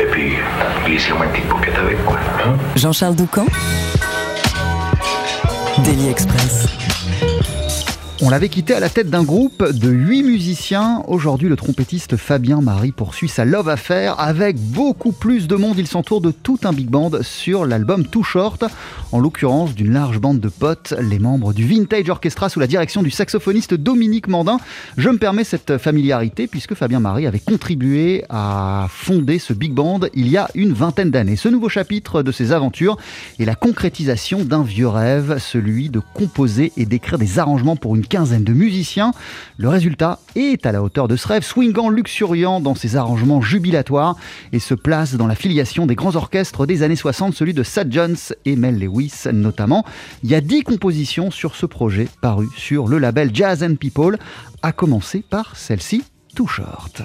Et puis, glissez-moi une petite paupiette avec, quoi. Jean-Charles Doucan. Daily Express. On l'avait quitté à la tête d'un groupe de 8 musiciens. Aujourd'hui, le trompettiste Fabien Marie poursuit sa love affaire avec beaucoup plus de monde. Il s'entoure de tout un big band sur l'album Too Short, en l'occurrence d'une large bande de potes, les membres du Vintage Orchestra sous la direction du saxophoniste Dominique Mandin. Je me permets cette familiarité puisque Fabien Marie avait contribué à fonder ce big band il y a une vingtaine d'années. Ce nouveau chapitre de ses aventures est la concrétisation d'un vieux rêve, celui de composer et d'écrire des arrangements pour une quinzaine de musiciens. Le résultat est à la hauteur de ce rêve, swingant, luxuriant dans ses arrangements jubilatoires et se place dans la filiation des grands orchestres des années 60, celui de Sad Jones et Mel Lewis notamment. Il y a 10 compositions sur ce projet paru sur le label Jazz and People, à commencer par celle-ci, Too Short.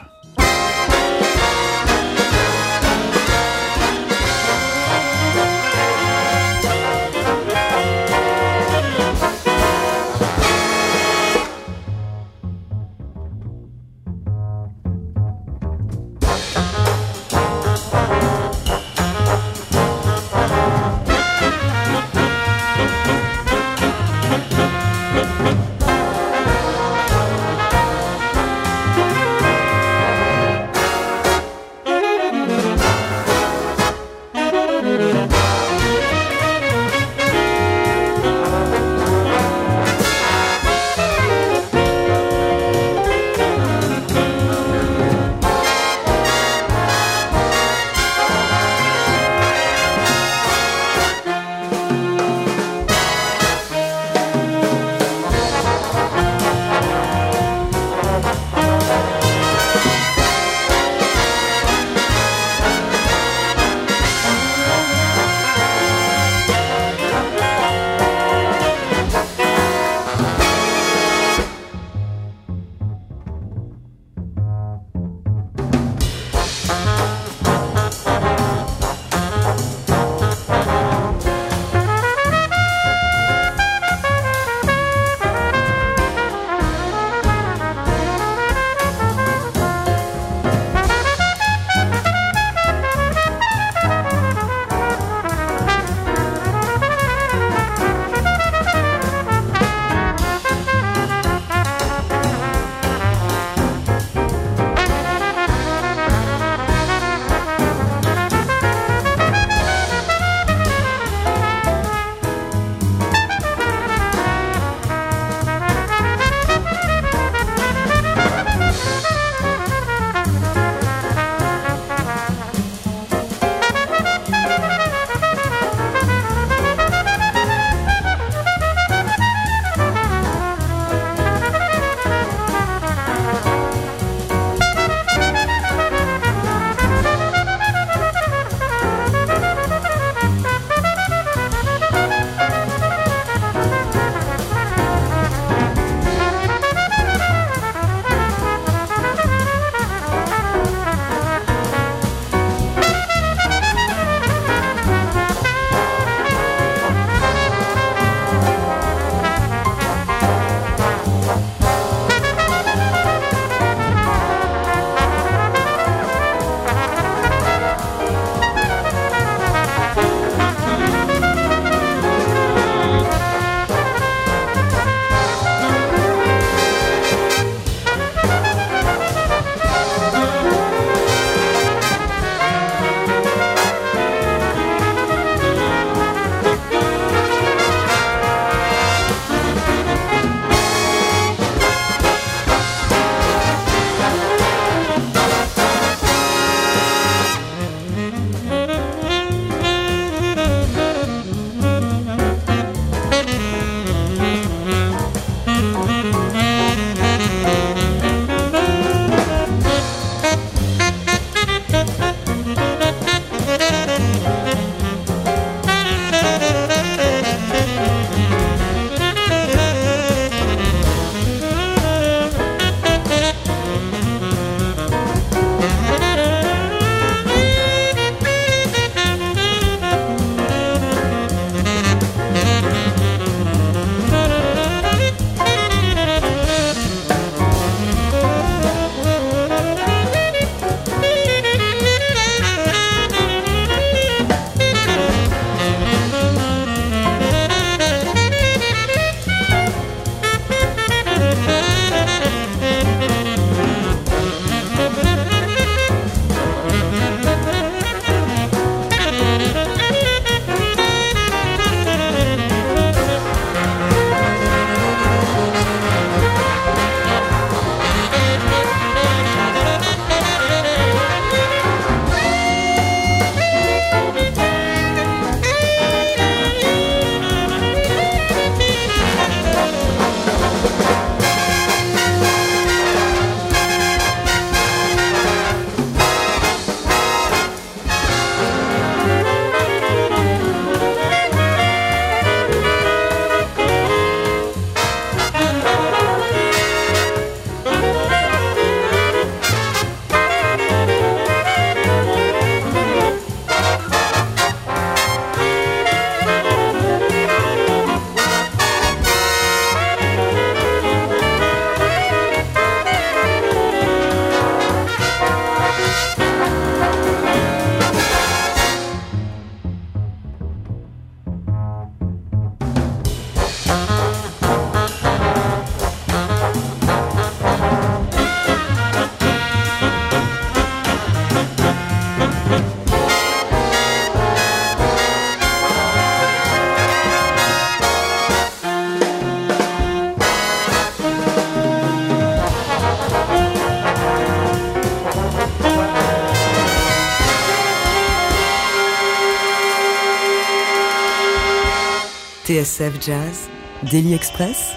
TSF Jazz, Daily Express,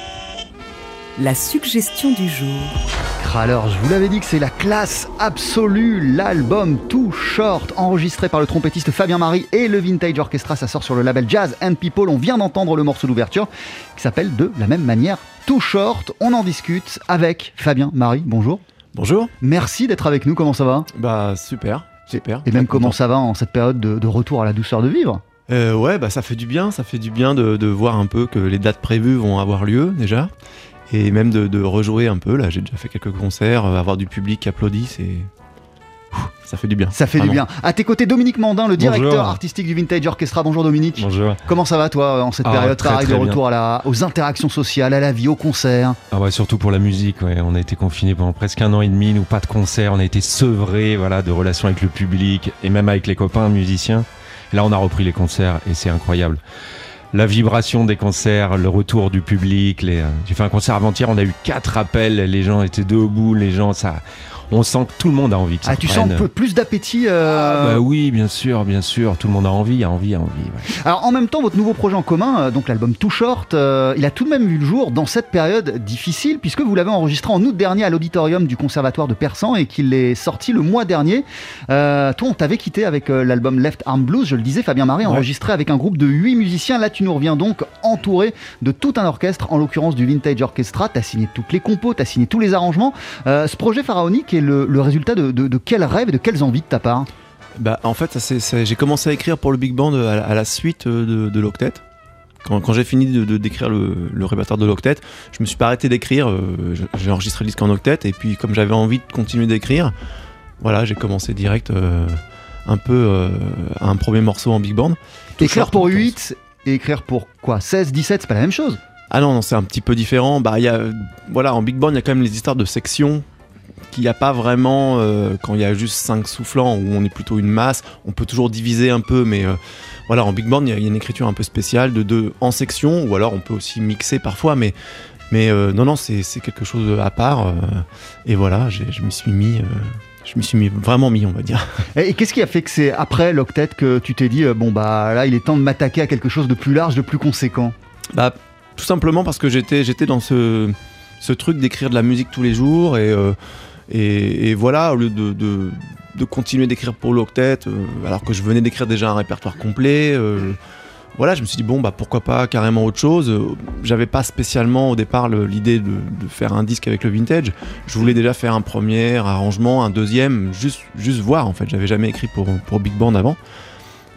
la suggestion du jour. Alors, je vous l'avais dit que c'est la classe absolue, l'album Too Short, enregistré par le trompettiste Fabien Marie et le Vintage Orchestra, ça sort sur le label Jazz and People. On vient d'entendre le morceau d'ouverture qui s'appelle de la même manière Too Short. On en discute avec Fabien Marie. Bonjour. Bonjour. Merci d'être avec nous. Comment ça va? Bah super, super. Et même comment ça va en cette période de, de retour à la douceur de vivre? Euh, Ouais, bah ça fait du bien. Ça fait du bien de, de voir un peu que les dates prévues vont avoir lieu déjà et même de, de, rejouer un peu. Là, j'ai déjà fait quelques concerts, euh, avoir du public qui applaudit, c'est. Ça fait du bien. Ça fait vraiment. du bien. À tes côtés, Dominique Mandin, le directeur Bonjour. artistique du Vintage Orchestra. Bonjour Dominique. Bonjour. Comment ça va toi en cette Ah, période très, pareil, de très retour à la, aux interactions sociales, à la vie, aux concerts Ah ouais, surtout pour la musique, ouais. on a été confinés pendant presque un an et demi, nous pas de concert, on a été sevrés voilà, de relations avec le public et même avec les copains musiciens. Là on a repris les concerts et c'est incroyable. La vibration des concerts, le retour du public. Les... euh, J'ai fait un concert avant-hier, on a eu quatre appels, les gens étaient debout, les gens, ça, on sent que tout le monde a envie que ça Ah, tu sens un peu plus d'appétit euh, Bah oui, bien sûr, bien sûr, tout le monde a envie, a envie, a envie. ouais. Alors en même temps, votre nouveau projet en commun, euh, donc l'album Too Short, euh, il a tout de même vu le jour dans cette période difficile, puisque vous l'avez enregistré en août dernier à l'auditorium du Conservatoire de Persan et qu'il est sorti le mois dernier. Euh, toi, on t'avait quitté avec l'album Left Arm Blues, je le disais, Fabien Marie, enregistré avec un groupe de 8 musiciens. Là, tu nous reviens donc entouré de tout un orchestre, en l'occurrence du Vintage Orchestra. T'as signé toutes les compos, t'as signé tous les arrangements. Ce projet pharaonique est le, le résultat de, de, de quels rêves et de quelles envies de ta part Bah, en fait, j'ai commencé à écrire pour le Big Band à, la- à la suite euh, de, de l'octet. Quand, quand j'ai fini de, d'écrire le, le répertoire de l'octet, je me suis pas arrêté d'écrire. euh, j'ai enregistré le disque en octet et puis comme j'avais envie de continuer d'écrire, voilà, j'ai commencé direct euh, un peu euh, à un premier morceau en Big Band. Écrire pour en l'occurrence. 8 et écrire pour quoi? 16, 17, c'est pas la même chose? Ah non, non, c'est un petit peu différent. Bah, y a, voilà, en big band, il y a quand même les histoires de sections qu'il n'y a pas vraiment euh, quand il y a juste cinq soufflants où on est plutôt une masse. On peut toujours diviser un peu, mais euh, voilà, en big band, il y, a- il y a une écriture un peu spéciale de deux en section, ou alors on peut aussi mixer parfois, mais, mais euh, non, non, c'est quelque chose à part. et voilà, je m'y suis mis. je m'y suis mis, vraiment mis, on va dire. Et, qu'est-ce qui a fait que c'est après l'octet que tu t'es dit, bon bah là il est temps de m'attaquer à quelque chose de plus large, de plus conséquent? Bah, tout simplement parce que j'étais, j'étais dans ce, ce truc d'écrire de la musique tous les jours et, euh, et, voilà, au lieu de, continuer d'écrire pour l'octet, euh, alors que je venais d'écrire déjà un répertoire complet, euh, voilà, je me suis dit bon bah pourquoi pas carrément autre chose. Euh, J'avais pas spécialement au départ l'idée de, faire un disque avec le vintage. Je voulais déjà faire un premier arrangement, un deuxième, juste, juste voir en fait. J'avais jamais écrit pour Big Band avant.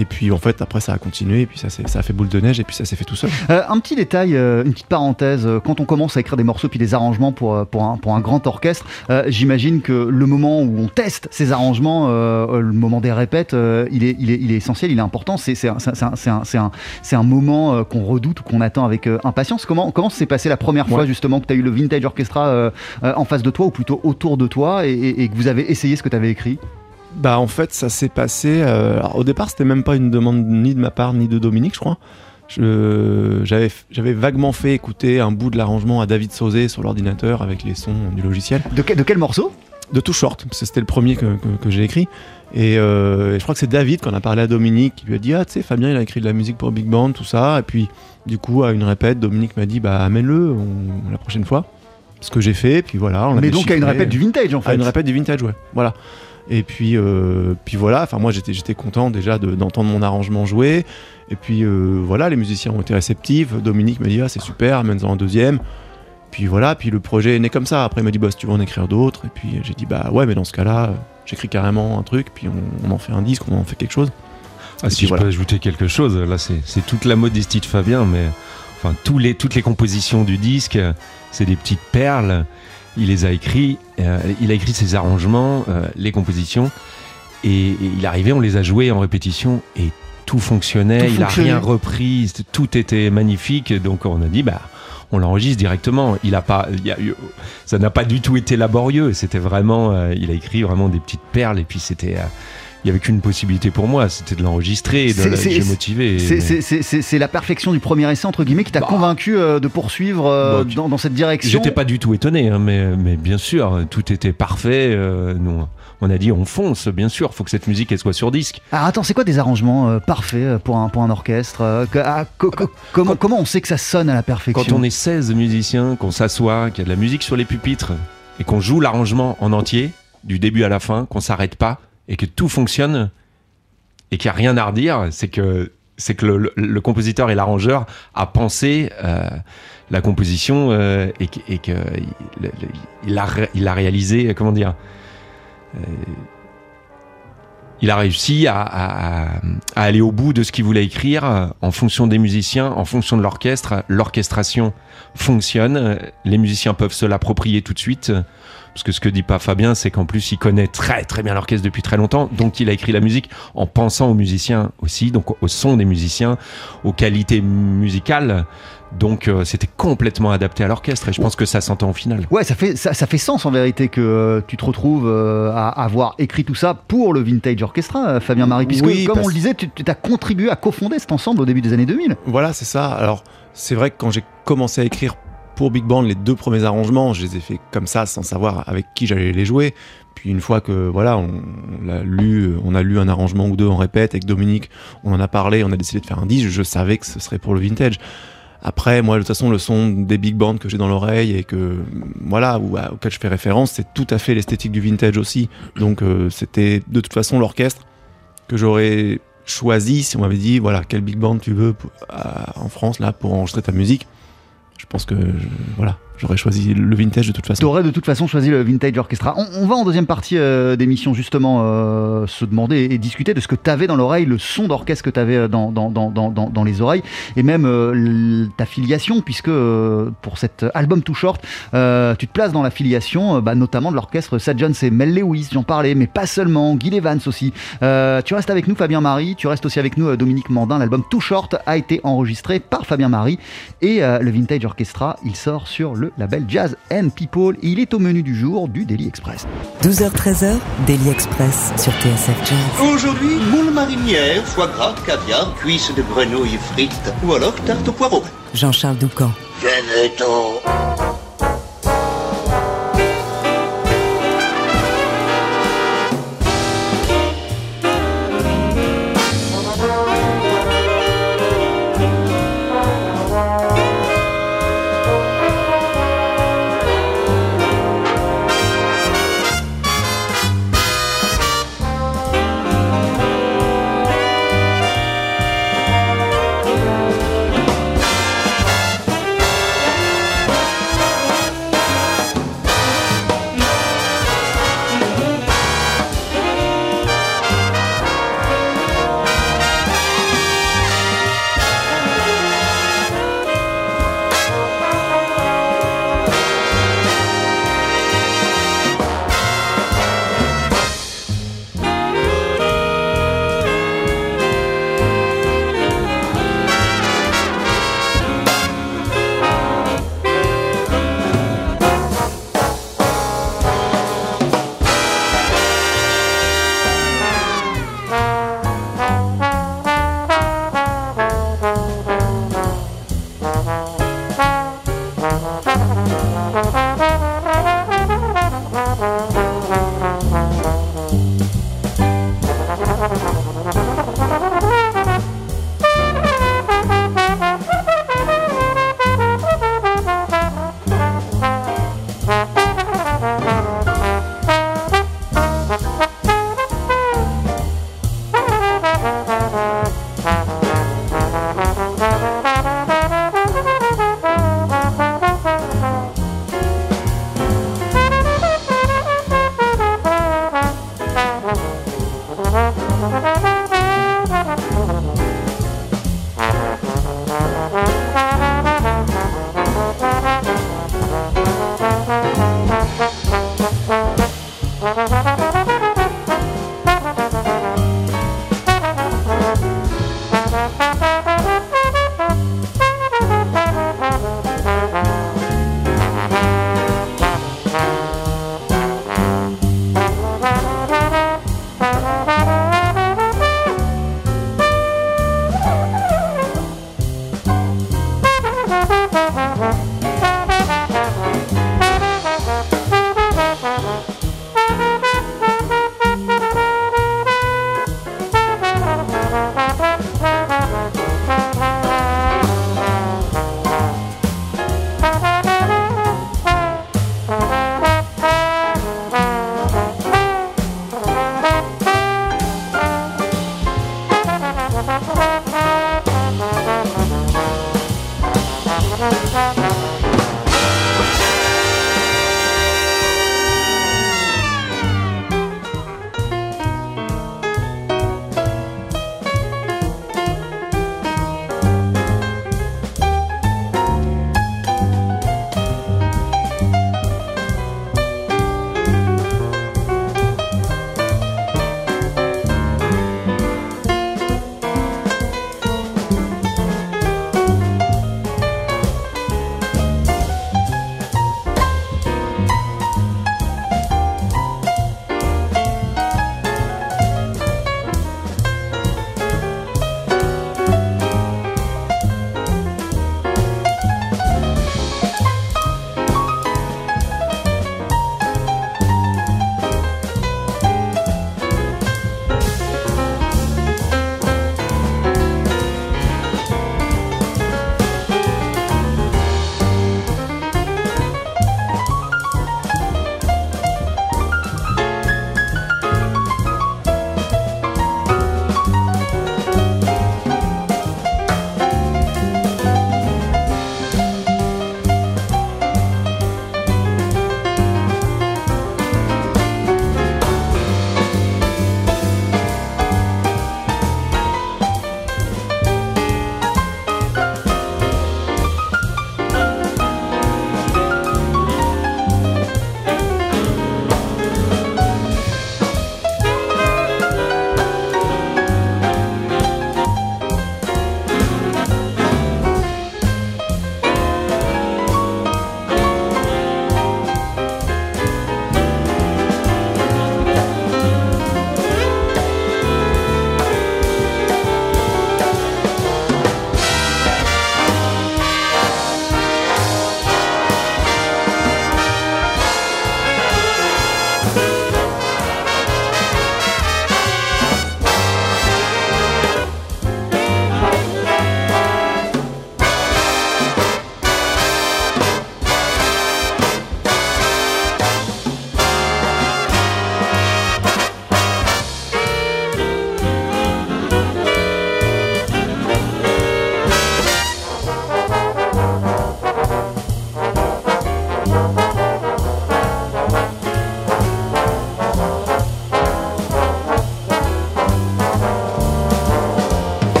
Et puis en fait après ça a continué et puis ça, ça a fait boule de neige et puis ça s'est fait tout seul. Euh, Un petit détail, euh, une petite parenthèse, euh, quand on commence à écrire des morceaux puis des arrangements pour, pour, un, pour un grand orchestre, euh, j'imagine que le moment où on teste ces arrangements, le moment des répètes, il, est, il, est, il est essentiel, il est important, c'est un, un- un, un, moment qu'on redoute ou qu'on attend avec impatience. Comment, comment s'est passé la première fois justement que tu as eu le Vintage Orchestra en face de toi ou plutôt autour de toi et, et- et que vous avez essayé ce que tu avais écrit? Bah en fait ça s'est passé. euh, alors, au départ c'était même pas une demande ni de ma part ni de Dominique je crois. J'avais j'avais vaguement fait écouter un bout de l'arrangement à David Sauzé sur l'ordinateur avec les sons du logiciel. de, quel- de quel morceau? De tout short, parce que c'était le premier que, que- que j'ai écrit. Et, euh, et je crois que c'est David qu'on a parlé à Dominique qui lui a dit Ah tu sais Fabien il a écrit de la musique pour Big Band, tout ça. Et puis du coup à une répète Dominique m'a dit Bah amène-le la prochaine fois. Ce que j'ai fait, puis voilà. On Mais donc à une répète du Vintage en À fait. une répète du vintage, ouais. Voilà. Et puis, euh, puis voilà, enfin moi j'étais, j'étais content déjà de- d'entendre mon arrangement jouer. Et puis euh, voilà, les musiciens ont été réceptifs. Dominique m'a dit ah c'est super, amène-en un deuxième. Puis voilà, puis le projet est né comme ça. Après il m'a dit bah si tu veux en écrire d'autres. Et puis j'ai dit bah ouais mais dans ce cas-là, euh, j'écris carrément un truc, puis on, on en fait un disque, on en fait quelque chose. Ah, si je voilà. peux ajouter quelque chose, là c'est c'est toute la modestie de Fabien, mais enfin tous les, toutes les compositions du disque, c'est des petites perles. Il les a écrits, euh, il a écrit ses arrangements, euh, les compositions, et, et il arrivait, on les a joués en répétition et tout fonctionnait. Tout il a fonctionnait. rien repris, tout était magnifique. Donc on a dit bah on l'enregistre directement. Il a pas, il a ça n'a pas du tout été laborieux. C'était vraiment, euh, il a écrit vraiment des petites perles et puis c'était. euh, il y avait qu'une possibilité pour moi, c'était de l'enregistrer et de j'ai motivé. C'est- mais- la perfection du premier essai, entre guillemets, qui t'a Bah. convaincu euh, de poursuivre euh, Bah, dans, dans cette direction. J'étais pas du tout étonné, hein, mais, mais bien sûr, tout était parfait. euh, nous, on a dit on fonce, bien sûr, faut que cette musique elle soit sur disque. Alors attends, c'est quoi des arrangements euh, parfaits pour un, pour un orchestre que- ah, co- co- comment, comment on sait que ça sonne à la perfection Quand on est 16 musiciens, qu'on s'assoit, qu'il y a de la musique sur les pupitres et qu'on joue l'arrangement en entier, du début à la fin, qu'on s'arrête pas et que tout fonctionne et qu'il n'y a rien à redire, c'est que c'est que le, compositeur et l'arrangeur a pensé euh, la composition euh, et et que il, a réalisé comment dire euh, il a réussi à, aller au bout de ce qu'il voulait écrire euh, en fonction des musiciens, en fonction de l'orchestre. L'orchestration fonctionne, euh, les musiciens peuvent se l'approprier tout de suite. euh, Parce que ce que dit pas Fabien, c'est qu'en plus il connaît très très bien l'orchestre depuis très longtemps, donc il a écrit la musique en pensant aux musiciens aussi, donc au son des musiciens, aux qualités musicales. Donc euh, c'était complètement adapté à l'orchestre et je pense que ça s'entend au final. Ouais, ça fait, ça, ça fait sens en vérité que euh, tu te retrouves euh, à avoir écrit tout ça pour le Vintage Orchestra, Fabien Marie, puisque Oui, comme parce- on le disait, tu as contribué à cofonder cet ensemble au début des années 2000. Voilà, c'est ça. Alors, c'est vrai que quand j'ai commencé à écrire pour Big Band, les deux premiers arrangements, je les ai fait comme ça, sans savoir avec qui j'allais les jouer. Puis une fois que voilà, on, on l'a lu, on a lu un arrangement ou deux en répète avec Dominique, on en a parlé, on a décidé de faire un disque. Je savais que ce serait pour le vintage. Après, moi, de toute façon, le son des big bands que j'ai dans l'oreille et que voilà, ou auquel je fais référence, c'est tout à fait l'esthétique du vintage aussi. Donc, euh, c'était de toute façon l'orchestre que j'aurais choisi si on m'avait dit voilà quel big band tu veux en France là pour enregistrer ta musique. Je pense que voilà, j'aurais choisi le vintage de toute façon. aurais de toute façon choisi le Vintage Orchestra. On, va en deuxième partie euh, d'émission justement euh, se demander et discuter de ce que tu avais dans l'oreille, le son d'orchestre que tu avais dans, dans, dans, dans, les oreilles et même euh, ta filiation, puisque euh, pour cet album Too Short, euh, tu te places dans la filiation euh, bah, notamment de l'orchestre Sad Jones et Mel Lewis, j'en parlais, mais pas seulement, Guy Evans aussi. Euh, tu restes avec nous, Fabien Marie, tu restes aussi avec nous, euh, Dominique Mandin. L'album Too Short a été enregistré par Fabien Marie et euh, le Vintage Orchestra, il sort sur le label Jazz and People. Et il est au menu du jour du Daily Express. 12h-13h, Daily Express sur TSF Jazz. Aujourd'hui, moule marinière, foie gras, caviar, cuisses de grenouille frites ou alors tarte au poireau. Jean-Charles Doucan. Venez-t'en Bye.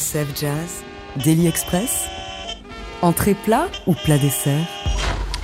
TSF Jazz, Daily Express, entrée plat ou plat dessert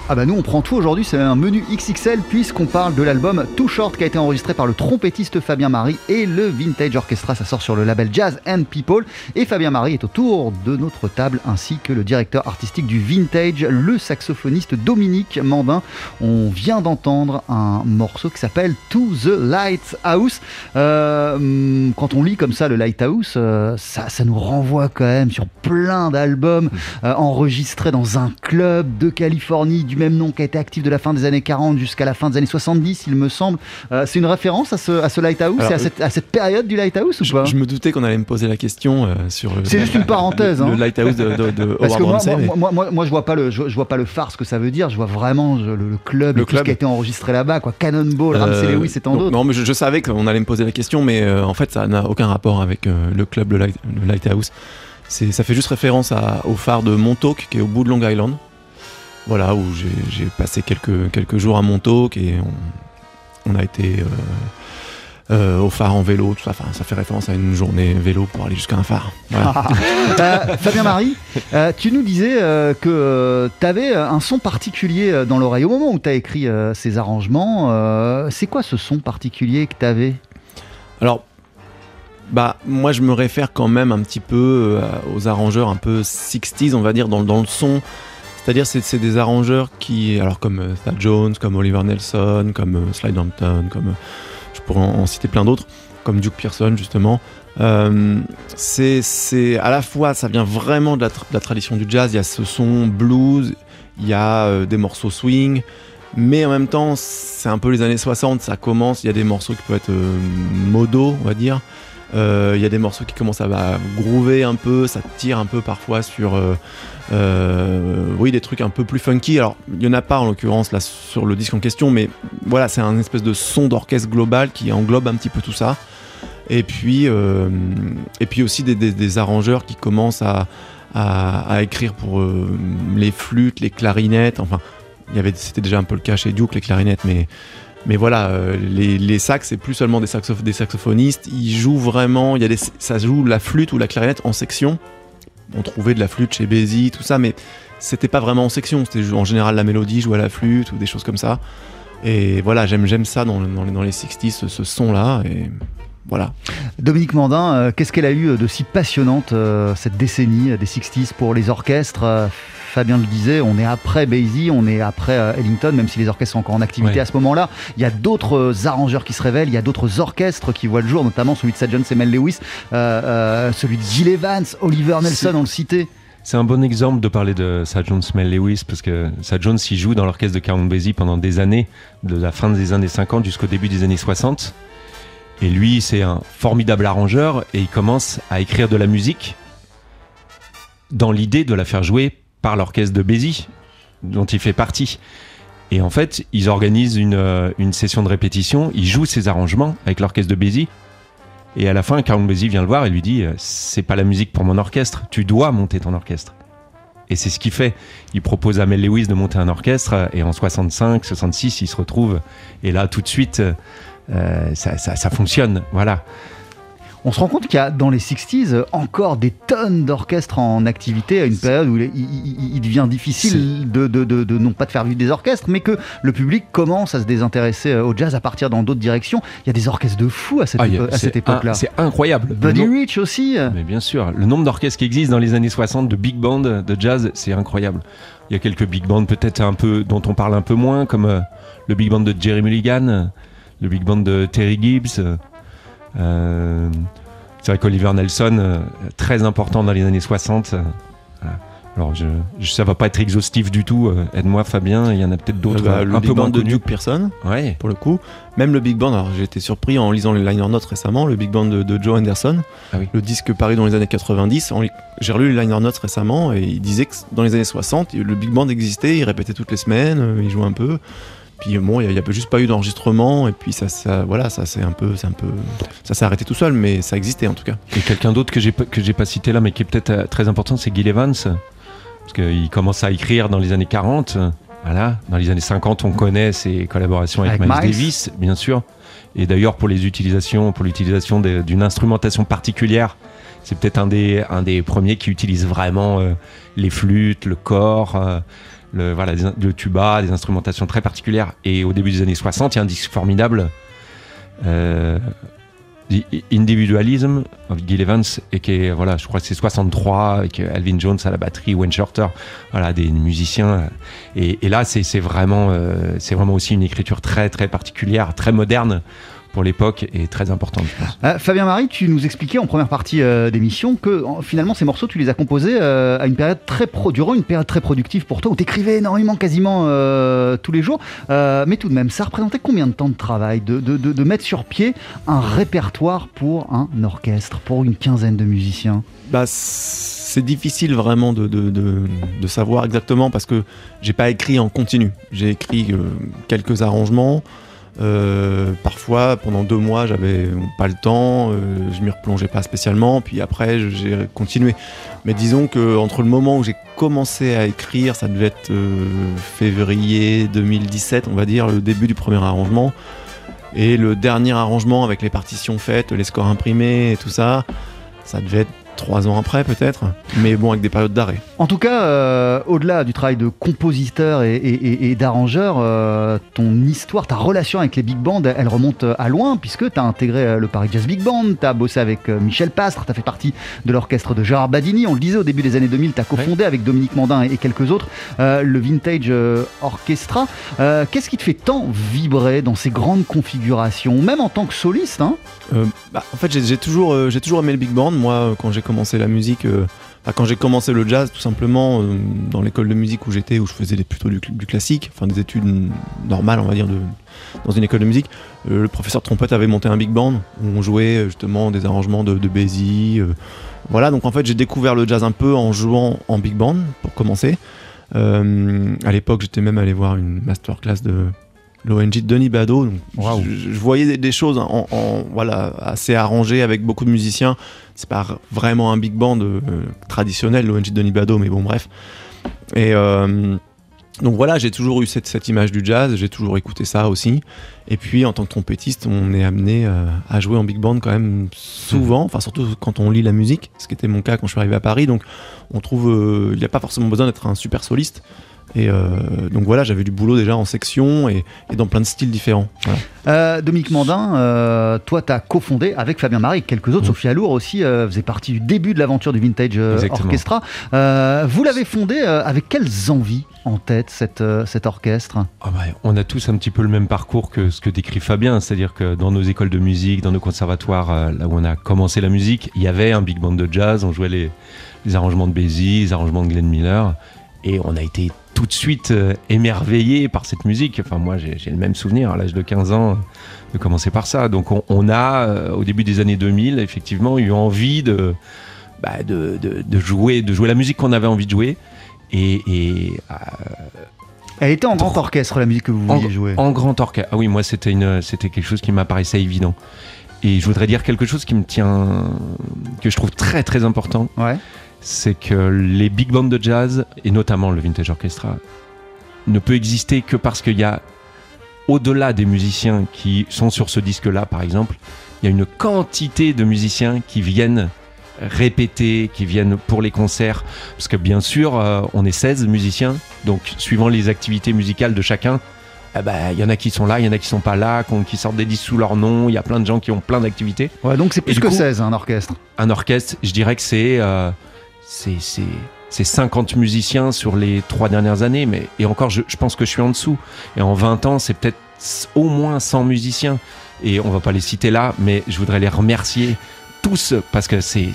Ah bah nous on prend tout aujourd'hui, c'est un menu XXL puisqu'on parle de l'album Too Short qui a été enregistré par le trompettiste Fabien Marie et le Vintage Orchestra, ça sort sur le label Jazz and People et Fabien Marie est autour de notre table ainsi que le directeur artistique du Vintage, le saxophoniste Dominique Mandin. On vient d'entendre un morceau qui s'appelle To the Lighthouse. Euh, quand on lit comme ça le Lighthouse, euh, ça, ça nous renvoie quand même sur plein d'albums euh, enregistrés dans un club de Californie du même nom qui a été actif de la fin des années 40 jusqu'à la fin des années 70, il me semble. Euh, c'est une référence à ce, à ce Lighthouse? Alors, et à cette, à cette période du Lighthouse ou Je, pas? je me doutais qu'on allait me poser la question euh, sur le. C'est juste une parenthèse, Le, hein. le Lighthouse de, de, de Parce Howard que moi, Ramsey, moi, mais- moi, moi, moi, je vois pas le, je, je vois pas le phare, ce que ça veut dire. Je vois vraiment le, le club, Le et tout ce qui a été enregistré là-bas, quoi. Cannonball, Ramsey Euh, Lewis et tant d'autres. Non, mais je, je savais qu'on allait me poser la question, mais en fait, ça n'a aucun rapport avec le club, le, Light- le Lighthouse. Ça fait juste référence à- au phare de Montauk, qui est au bout de Long Island. Voilà, où j'ai, passé quelques, quelques jours à Montauk et on, on a été euh, euh, au phare en vélo, tout ça. Enfin, ça fait référence à une journée vélo pour aller jusqu'à un phare. Voilà. Euh, Fabien Marie, euh, tu nous disais que tu avais un son particulier dans l'oreille au moment où tu as écrit ces arrangements. c'est quoi ce son particulier que tu avais Alors, bah, moi, je me réfère quand même un petit peu aux arrangeurs un peu 60s, on va dire, dans, dans le son. C'est-à-dire, c'est, des arrangeurs qui, alors comme euh, Thad Jones, comme Oliver Nelson, comme euh, Slide Hampton, comme euh, je pourrais en, citer plein d'autres, comme Duke Pearson justement. Euh, c'est, à la fois, ça vient vraiment de la, tradition du jazz. Il y a ce son blues, il y a des morceaux swing, mais en même temps, c'est un peu les années 60. Ça commence, il y a des morceaux qui peuvent être euh, modo, on va dire. Il y a des morceaux qui commencent à bah, groover un peu, ça tire un peu parfois sur, euh, oui, des trucs un peu plus funky. Alors, il y en a pas en l'occurrence là sur le disque en question, mais voilà, c'est un espèce de son d'orchestre global qui englobe un petit peu tout ça. Et puis, euh, et puis aussi des, arrangeurs qui commencent à, écrire pour euh, les flûtes, les clarinettes. Enfin, il y avait, c'était déjà un peu le cas chez Duke, les clarinettes, mais mais voilà, les, les sax, c'est plus seulement des, des saxophonistes. Ils jouent vraiment. Il y a des, ça joue la flûte ou la clarinette en section. On trouvait de la flûte chez Bézi, tout ça, mais c'était pas vraiment en section. C'était en général la mélodie jouée à la flûte ou des choses comme ça. Et voilà, j'aime j'aime ça dans, dans les, dans les 60s, ce, son-là. Et voilà. Dominique Mandin, euh, qu'est-ce qu'elle a eu de si passionnante euh, cette décennie des 60s pour les orchestres Euh, Fabien le disait, on est après Basie, on est après euh, Ellington, même si les orchestres sont encore en activité Ouais. à ce moment-là. Il y a d'autres euh, arrangeurs qui se révèlent, il y a d'autres orchestres qui voient le jour, notamment celui de Sad Jones et Mel Lewis, euh, euh, celui de Gil Evans, Oliver Nelson, on le citait. C'est un bon exemple de parler de Sad Jones Mel Lewis parce que Sad Jones il joue dans l'orchestre de Count Basie pendant des années, de la fin des années 50 jusqu'au début des années 60. Et lui, c'est un formidable arrangeur et il commence à écrire de la musique dans l'idée de la faire jouer l'orchestre de Basie, dont il fait partie. Et en fait, ils organisent une, euh, une session de répétition, il joue ses arrangements avec l'orchestre de Basie. Et à la fin, Count Basie vient le voir et lui dit euh, C'est pas la musique pour mon orchestre, tu dois monter ton orchestre. Et c'est ce qu'il fait. Il propose à Mel Lewis de monter un orchestre et en 65, 66, il se retrouve. Et là, tout de suite, euh, ça- ça fonctionne. Voilà. On se rend compte qu'il y a dans les 60s euh, encore des tonnes d'orchestres en activité à une période où il, devient difficile de, de- de- de non pas de faire vivre des orchestres, mais que le public commence à se désintéresser euh, au jazz à partir dans d'autres directions. Il y a des orchestres de fous à cette, Ah, épo- cette époque-là. C'est incroyable. Le Buddy nom- Rich aussi. euh. Mais bien sûr, le nombre d'orchestres qui existent dans les années 60 de big band de jazz, c'est incroyable. Il y a quelques big bands peut-être un peu dont on parle un peu moins, comme euh, le big band de Jerry Mulligan, euh, le big band de Terry Gibbs. Euh, c'est vrai qu'Oliver Nelson, euh, très important dans les années 60. euh, voilà. Alors, je, je- ça va pas être exhaustif du tout. Aide-moi, Fabien. Il y en a peut-être d'autres bah, le un big peu band moins de connus. Duke Pearson, Ouais. pour le coup. Même le big band, alors j'ai été surpris en lisant les liner notes récemment, le big band de, de Joe Anderson, Ah oui. le disque paru dans les années 90. en li- J'ai relu les liner notes récemment et il disait que dans les années 60, le big band existait, il répétait toutes les semaines, il jouait un peu. Puis bon, il n'y a, a juste pas eu d'enregistrement et puis ça, ça voilà, ça c'est un peu, c'est un peu, ça s'est arrêté tout seul, mais ça existait en tout cas. Et quelqu'un d'autre que j'ai pas- que j'ai pas cité là, mais qui est peut-être euh, très important, c'est Gil Evans, parce qu'il commence à écrire dans les années 40. euh, Voilà, dans les années 50, on connaît ses collaborations avec, Avec Miles, Miles. Davis, bien sûr. Et d'ailleurs, pour les utilisations, pour l'utilisation d'une instrumentation particulière, C'est peut-être un des, un des premiers qui utilise vraiment euh, les flûtes, le corps, euh, le, voilà, le tuba, des instrumentations très particulières. Et au début des années 60, il y a un disque formidable, euh, Individualism of Gil Evans, et qui est, voilà, je crois que c'est 63, avec Alvin Jones à la batterie, Wayne Shorter, voilà, des musiciens. Et, là, c'est vraiment, euh, c'est vraiment aussi une écriture très, très particulière, très moderne pour l'époque et très importante, je pense. Euh, Fabien Marie, tu nous expliquais en première partie euh, d'émission que en- finalement ces morceaux, tu les as composés euh, à une période très pro, durant une période très productive pour toi, où tu écrivais énormément, quasiment euh, tous les jours. Euh, mais tout de même, ça représentait combien de temps de travail de, de- de- de mettre sur pied un répertoire pour un orchestre, pour une quinzaine de musiciens? Bah, c'est difficile vraiment de, de- de- de savoir exactement parce que j'ai pas écrit en continu. J'ai écrit euh, quelques arrangements. Euh, parfois, pendant deux mois, j'avais pas le temps, euh, je m'y replongeais pas spécialement, puis après, j'ai continué. Mais disons que entre le moment où j'ai commencé à écrire, ça devait être euh, février 2017, on va dire, le début du premier arrangement, et le dernier arrangement avec les partitions faites, les scores imprimés et tout ça, ça devait être trois ans après peut-être, mais bon, avec des périodes d'arrêt. En tout cas, euh, au-delà du travail de compositeur et, et- et- et d'arrangeur, euh, ton histoire, ta relation avec les big bands, elle remonte à loin, puisque tu as intégré euh, le Paris Jazz Big Band, tu as bossé avec Michel Pastre, tu as fait partie de l'orchestre de Gérard Badini, on le disait au début des années 2000, tu as cofondé avec Dominique Mandin et, quelques autres euh, le Vintage Orchestra. Qu'est-ce qui te fait tant vibrer dans ces grandes configurations, même en tant que soliste hein? Euh, bah, en fait, j'ai j'ai toujours, euh, j'ai toujours aimé le big band. Moi, euh, quand j'ai commencé la musique, quand j'ai commencé le jazz, tout simplement, dans l'école de musique où j'étais, où je faisais plutôt du, du classique, enfin des études normales, on va dire, dans une école de musique, le professeur de trompette avait monté un big band où on jouait justement des arrangements de, de voilà, donc en fait, j'ai découvert le jazz un peu en jouant en big band pour commencer. À l'époque, j'étais même allé voir une masterclass de l'ONG de Denis Bado. Je, je voyais des, des choses en, en- voilà, assez arrangées avec beaucoup de musiciens. C'est pas vraiment un big band euh, traditionnel, l'ONG de Denis Bado, mais bon, bref. Et euh, donc voilà, j'ai toujours eu cette, cette image du jazz, j'ai toujours écouté ça aussi. Et puis en tant que trompettiste, on est amené euh, à jouer en big band quand même souvent, enfin surtout quand on lit la musique, ce qui était mon cas quand je suis arrivé à Paris. Donc on trouve, il n'y a pas forcément besoin d'être un super soliste. Et euh, donc voilà, j'avais du boulot déjà en section et, et dans plein de styles différents. Voilà. Euh, Dominique Mandin, euh, toi, tu as cofondé avec Fabien Marie et quelques autres. Mm. Sophie Alour aussi euh, faisait partie du début de l'aventure du Vintage Exactement. Orchestra. Euh, vous l'avez fondé euh, avec quelles envies en tête, cette, euh, cet orchestre? Ah bah, on a tous un petit peu le même parcours que ce que décrit Fabien, c'est-à-dire que dans nos écoles de musique, dans nos conservatoires, euh, là où on a commencé la musique, il y avait un big band de jazz, on jouait les, les arrangements de Bézi, les arrangements de Glenn Miller, et on a été tout de suite euh, émerveillés par cette musique. Enfin, moi, j'ai le même souvenir à l'âge de 15 ans de commencer par ça. Donc, on, on a, euh, au début des années 2000, effectivement, eu envie de, bah, de, de- de jouer, de jouer la musique qu'on avait envie de jouer. Et, et, euh, Elle était en grand orchestre, la musique que vous en, vouliez jouer. en grand orchestre. Ah oui, moi, c'était une, c'était quelque chose qui m'apparaissait évident. Et je voudrais dire quelque chose qui me tient, que je trouve très très important, Ouais. C'est que les big bands de jazz, et notamment le Vintage Orchestra, ne peut exister que parce qu'il y a, au-delà des musiciens qui sont sur ce disque-là, par exemple, il y a une quantité de musiciens qui viennent répéter, qui viennent pour les concerts. Parce que bien sûr, euh, on est 16 musiciens, donc suivant les activités musicales de chacun, eh ben, il y en a qui sont là, il y en a qui sont pas là, qui sortent des disques sous leur nom, il y a plein de gens qui ont plein d'activités. Ouais, donc c'est plus que coup- 16, un orchestre. Un orchestre, je dirais que c'est euh, c'est- c'est- c'est 50 musiciens sur les trois dernières années, mais et encore, je, je pense que je suis en dessous. Et en 20 ans, c'est peut-être au moins 100 musiciens. Et on va pas les citer là, mais je voudrais les remercier tous parce que c'est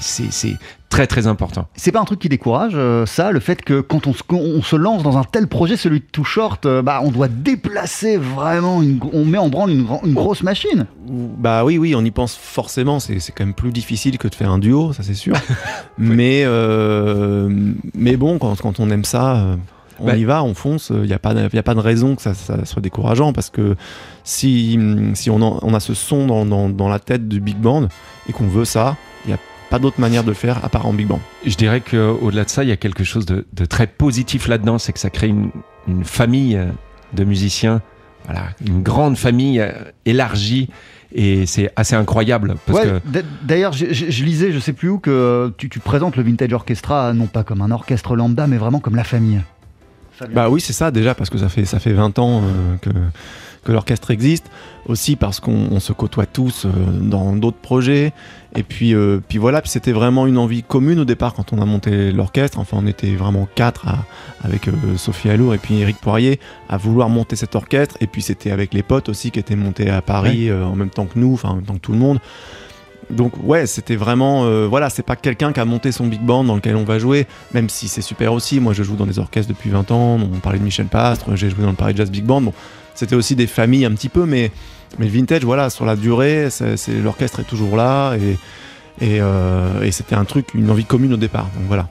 très très important. C'est pas un truc qui décourage, euh, ça, le fait que quand on se, quand on se lance dans un tel projet, celui de Too Short, euh, bah, on doit déplacer vraiment, une, on met en branle une, gro- une grosse machine. Bah oui, oui, on y pense forcément. C'est c'est quand même plus difficile que de faire un duo, ça c'est sûr. mais, euh, mais bon, quand, quand on aime ça, euh, on Bah- y va, on fonce. Il n'y a, pas de- y a pas de raison que ça, ça soit décourageant parce que si, si on, en- on a ce son dans, dans- dans la tête du big band et qu'on veut ça, il n'y a pas d'autre manière de le faire à part en big band. Je dirais qu'au-delà de ça, il y a quelque chose de, de très positif là-dedans, c'est que ça crée une, une famille euh, de musiciens voilà, une grande famille euh, élargie et c'est assez incroyable parce Ouais, que D'ailleurs, je, je- je lisais, je sais plus où, que euh, tu, tu présentes le Vintage Orchestra non pas comme un orchestre lambda, mais vraiment comme la famille. Bah oui, c'est ça déjà, parce que ça fait, ça fait 20 ans euh, que, que l'orchestre existe. Aussi parce qu'on on se côtoie tous euh, dans d'autres projets. Et puis, euh, puis voilà, puis c'était vraiment une envie commune au départ quand on a monté l'orchestre. Enfin, on était vraiment quatre à- avec Sophie Allour et puis Eric Poirier à vouloir monter cet orchestre. Et puis c'était avec les potes aussi qui étaient montés à Paris en même temps que nous, enfin en même temps que tout le monde. Donc ouais, c'était vraiment euh, voilà, c'est pas quelqu'un qui a monté son big band dans lequel on va jouer, même si c'est super aussi. Moi, je joue dans des orchestres depuis 20 ans. On parlait de Michel Pastre, j'ai joué dans le Paris Jazz Big Band. Bon, c'était aussi des familles un petit peu, mais le vintage, voilà, sur la durée, l'orchestre est toujours là et et, euh, et c'était un truc, une envie commune au départ. Donc voilà.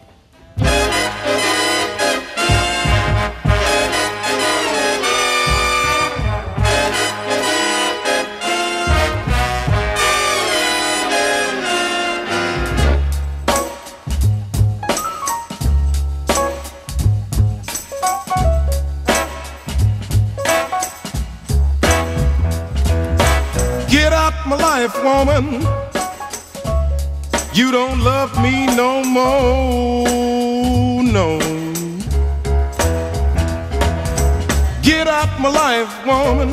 Life, woman. You don't love me no more, no. Get out my life, woman.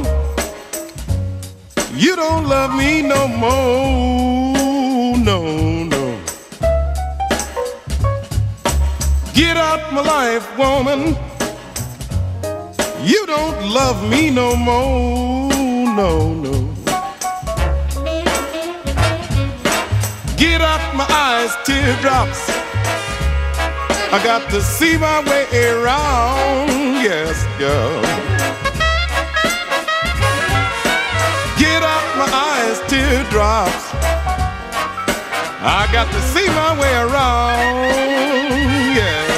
You don't love me no more, no, no. Get out my life, woman. You don't love me no more, no, no. Get out my eyes, teardrops. I got to see my way around, yes, girl. Get out my eyes, teardrops. I got to see my way around, yes.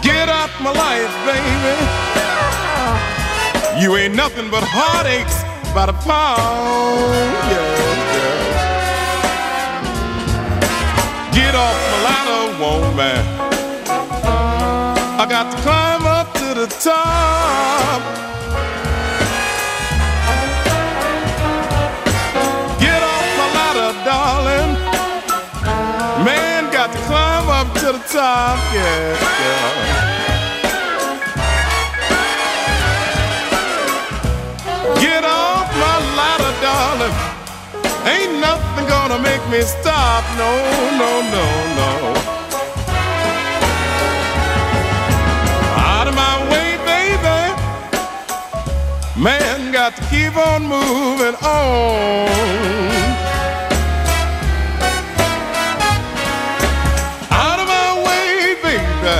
Get out my life, baby. You ain't nothing but heartaches by the pound, yes, girl. Get off my ladder, woman. I got to climb up to the top. Get off my ladder, darling. Man, got to climb up to the top, yeah, yeah. Gonna make me stop. No, no, no, no. Out of my way, baby. Man, got to keep on moving on. Out of my way, baby.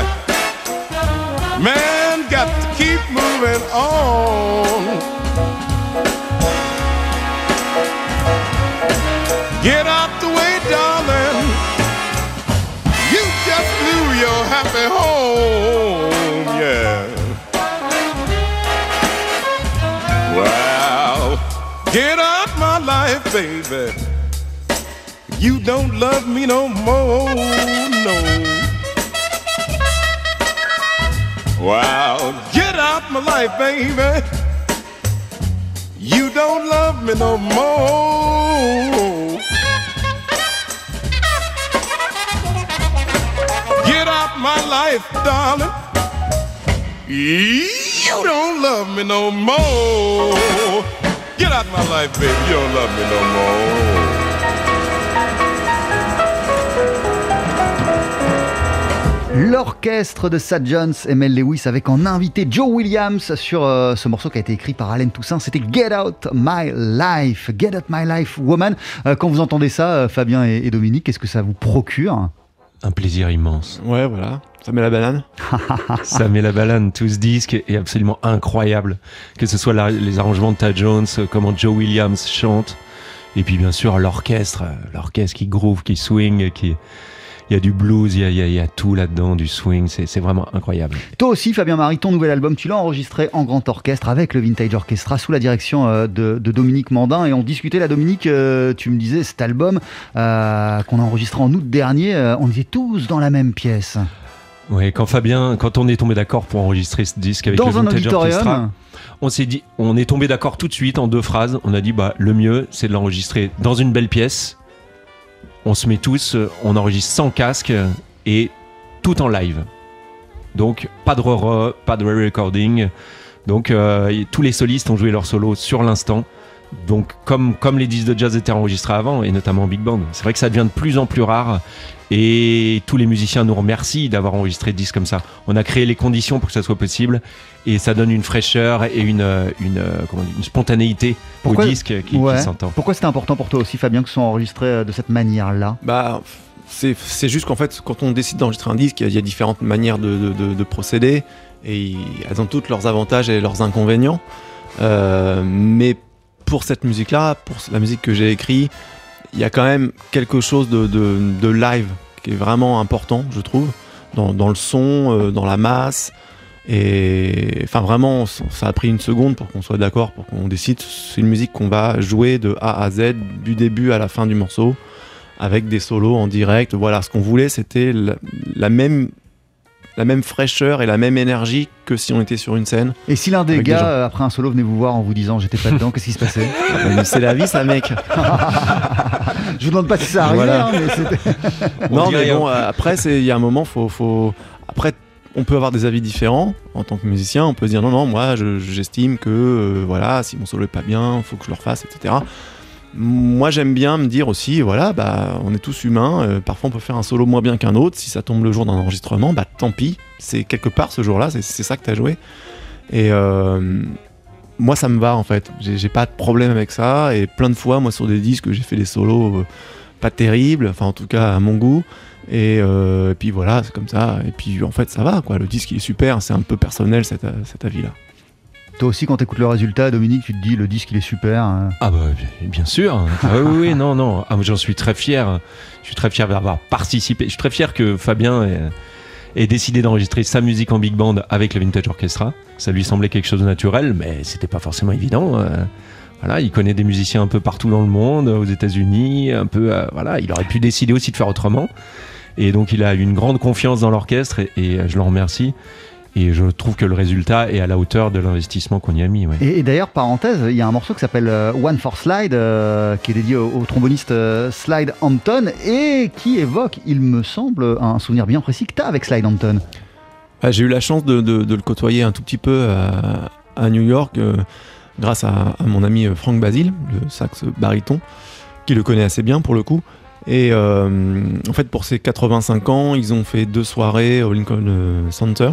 Man, got to keep moving on. Baby. You don't love me no more, no. Wow, get out my life, baby. You don't love me no more. Get out my life, darling. You don't love me no more. Get out my life, baby. You don't love me no more. L'orchestre de Sad Jones et Mel Lewis avec en invité Joe Williams sur euh, ce morceau qui a été écrit par Alain Toussaint. C'était Get Out My Life. Get Out My Life Woman. Euh, quand vous entendez ça, euh, Fabien et, et Dominique, qu'est-ce que ça vous procure? Un plaisir immense. Ouais, voilà. Ça met la banane. Ça met la banane. Tout ce disque est absolument incroyable. Que ce soit la- les arrangements de Tad Jones, euh, comment Joe Williams chante, et puis bien sûr l'orchestre, euh, l'orchestre qui groove, qui swing, qui il y a du blues, il y a, il y a- il y a tout là-dedans, du swing. C'est vraiment incroyable. Toi aussi, Fabien Marie, ton nouvel album, tu l'as enregistré en grand orchestre avec le Vintage Orchestra sous la direction euh, de, de Dominique Mandin. Et on discutait là, Dominique, tu me disais, cet album euh, qu'on a enregistré en août dernier, on était tous dans la même pièce. Ouais, quand Fabien, quand on est tombé d'accord pour enregistrer ce disque avec Dans le un Vintage Orchestra, on s'est dit, on est tombé d'accord tout de suite en deux phrases. On a dit, bah, le mieux, c'est de l'enregistrer dans une belle pièce. On se met tous, on enregistre sans casque et tout en live. Donc, pas de re pas de re-recording. Donc, euh, tous les solistes ont joué leur solo sur l'instant. Donc, comme, comme les disques de jazz étaient enregistrés avant, et notamment en big band, c'est vrai que ça devient de plus en plus rare. Et tous les musiciens nous remercient d'avoir enregistré des disques comme ça. On a créé les conditions pour que ça soit possible, et ça donne une fraîcheur et une, une, comment dire, une spontanéité Pourquoi- au disque qui, qui Ouais. s'entend. Pourquoi c'était important pour toi aussi, Fabien, que ce soit enregistré euh, de cette manière-là? Bah, c'est c'est juste qu'en fait, quand on décide d'enregistrer un disque, il y a- il y, a différentes manières de, de- de- de procéder et elles ont toutes leurs avantages et leurs inconvénients. Euh, mais pour cette musique-là, pour la musique que j'ai écrite, il y a quand même quelque chose de, live qui est vraiment important, je trouve, dans, le son, euh, dans la masse. Et enfin, vraiment, ça a pris une seconde pour qu'on soit d'accord, pour qu'on décide. C'est une musique qu'on va jouer de A à Z, du début à la fin du morceau avec des solos en direct. Voilà, ce qu'on voulait, c'était la même, la même fraîcheur et la même énergie que si on était sur une scène. Et si l'un des gars, euh, après un solo, venait vous voir en vous disant j'étais pas dedans, qu'est-ce qui se passait Mais c'est la vie, ça, mec. Je vous demande pas si ça arrivait, Voilà. hein, mais non, mais bon, euh, après, c'est- il y a un moment, faut, faut. Après, on peut avoir des avis différents en tant que musicien. On peut se dire non, non, moi, je- j'estime que euh, voilà, si mon solo est pas bien, faut que je le refasse, etc. Moi, j'aime bien me dire aussi, voilà, bah, on est tous humains. euh, parfois, on peut faire un solo moins bien qu'un autre. Si ça tombe le jour d'un enregistrement, bah, tant pis. C'est quelque part ce jour-là, c'est ça que t'as joué. Et euh, moi, ça me va en fait. J'ai pas de problème avec ça. Et plein de fois, moi, sur des disques, j'ai fait des solos euh, pas terribles, enfin, en tout cas, à mon goût. Et, puis voilà, c'est comme ça. Et puis en fait, ça va quoi. Le disque, il est super. C'est un peu personnel cet avis-là. Toi aussi, quand t'écoutes le résultat, Dominique, tu te dis le disque il est super. hein. Ah bah bien- sûr. Ah oui, oui, non, non. Ah, moi, j'en suis très fier. Je suis très fier d'avoir participé. Je suis très fier que Fabien ait, ait décidé d'enregistrer sa musique en big band avec le Vintage Orchestra. Ça lui semblait quelque chose de naturel, mais c'était pas forcément évident. euh. Voilà, il connaît des musiciens un peu partout dans le monde, aux États-Unis, un peu. euh, voilà, il aurait pu décider aussi de faire autrement. Et donc, il a eu une grande confiance dans l'orchestre et, et je l'en remercie. Et je trouve que le résultat est à la hauteur de l'investissement qu'on y a mis. ouais. Et, et d'ailleurs, parenthèse, il y a un morceau qui s'appelle euh, One for Slide, euh, qui est dédié au, au tromboniste euh, Slide Hampton, et qui évoque, il me semble, un souvenir bien précis que tu as avec Slide Hampton. Ah, J'ai eu la chance de, de- de le côtoyer un tout petit peu à, à New York euh, grâce à, à mon ami Frank Basile, le sax baryton, qui le connaît assez bien pour le coup. Et euh, en fait, pour ses 85 ans, ils ont fait deux soirées au Lincoln euh, Center,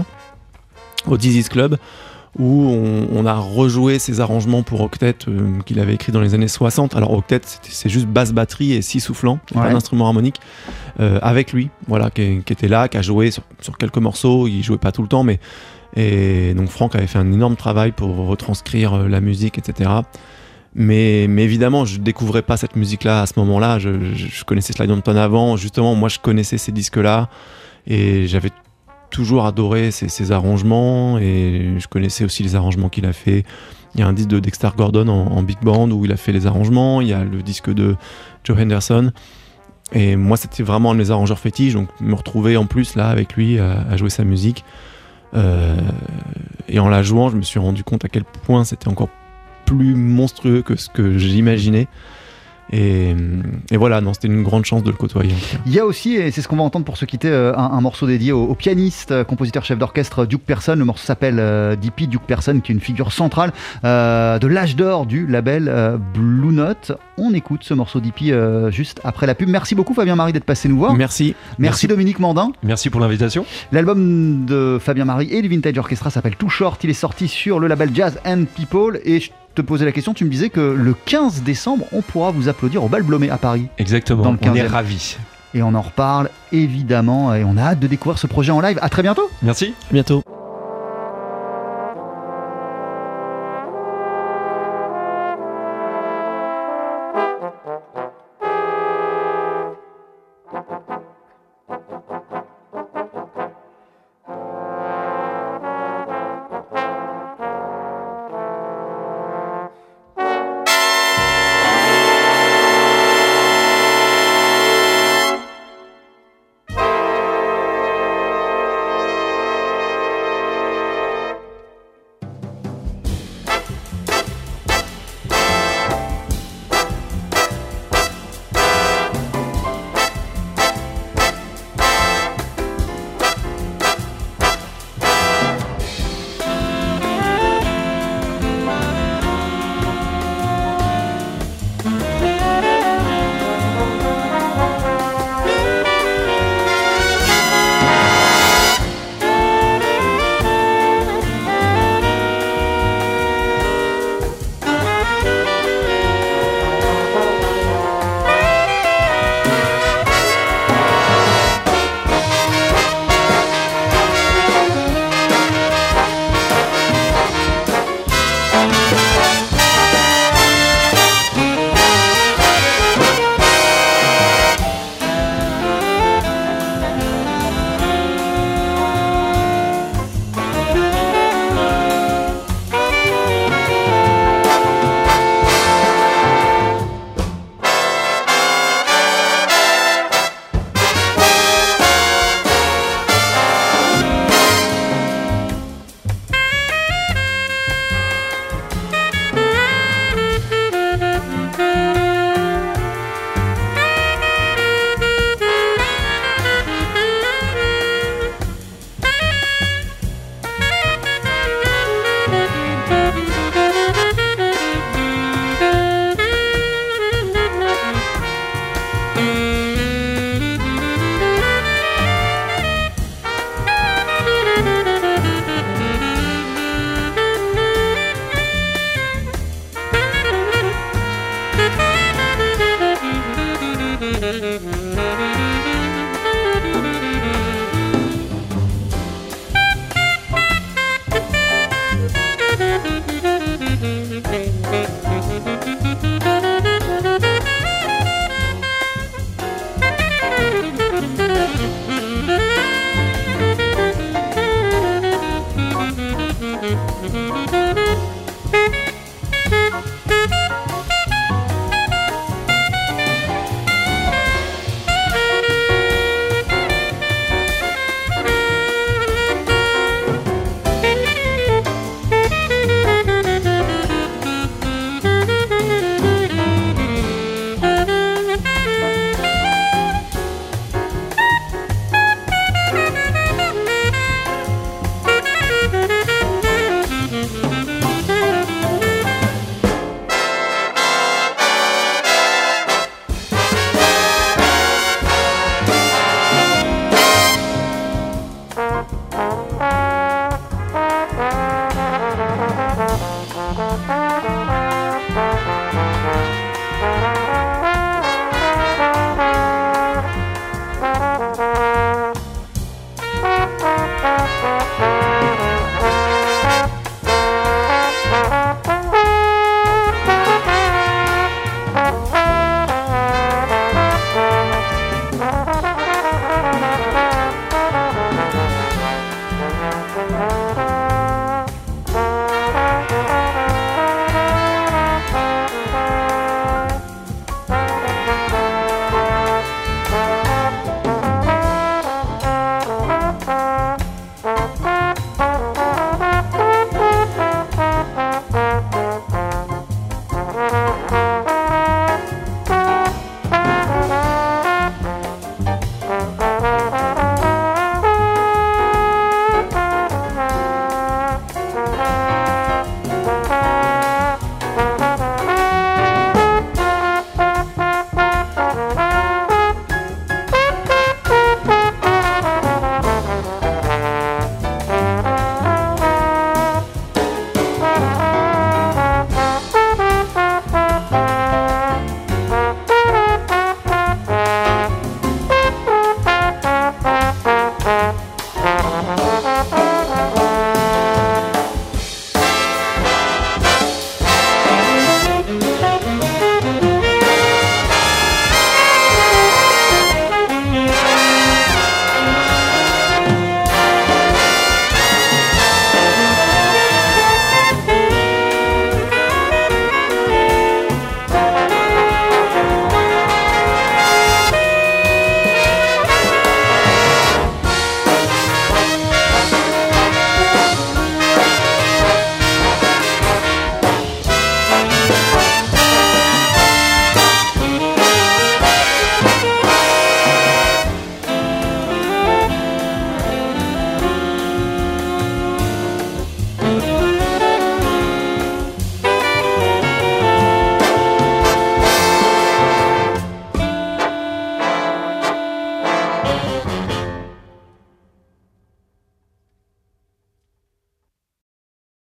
au Dizzy's Club, où on, on a rejoué ses arrangements pour octet euh, qu'il avait écrit dans les années 60. Alors octet, c'est juste basse batterie et six soufflants, Ouais. pas d'instrument harmonique, euh, avec lui, voilà, qui, qui était là, qui a joué sur, sur quelques morceaux. Il jouait pas tout le temps, mais et donc Franck avait fait un énorme travail pour retranscrire euh, la musique, etc. Mais, mais évidemment, je découvrais pas cette musique-là à ce moment-là. Je, je- je connaissais Slide Hampton avant. Justement, moi, je connaissais ces disques-là et j'avais toujours adoré ses, arrangements et je connaissais aussi les arrangements qu'il a fait. Il y a un disque de Dexter Gordon en, en big band où il a fait les arrangements. Il y a le disque de Joe Henderson. Et moi, c'était vraiment un de mes arrangeurs fétiches. Donc, me retrouver en plus là avec lui à, à jouer sa musique. Euh, et en la jouant, je me suis rendu compte à quel point c'était encore plus monstrueux que ce que j'imaginais. Et, et voilà, non, c'était une grande chance de le côtoyer. Il y a aussi, et c'est ce qu'on va entendre pour se quitter, euh, un, un morceau dédié au, au pianiste, euh, compositeur, chef d'orchestre Duke Person. Le morceau s'appelle euh, DP Duke Person, qui est une figure centrale euh, de l'âge d'or du label euh, Blue Note. On écoute ce morceau DP euh, juste après la pub. Merci beaucoup Fabien Marie d'être passé nous voir. Merci. Merci, Merci. Dominique Mandin. Merci pour l'invitation. L'album de Fabien Marie et du Vintage Orchestra s'appelle Too Short. Il est sorti sur le label Jazz and People. Et je te posais la question, tu me disais que le 15 décembre, on pourra vous applaudir au Bal Blomet à Paris. Exactement. Dans le on est 15e. ravis. Et on en reparle évidemment. Et on a hâte de découvrir ce projet en live. À très bientôt. Merci. À bientôt.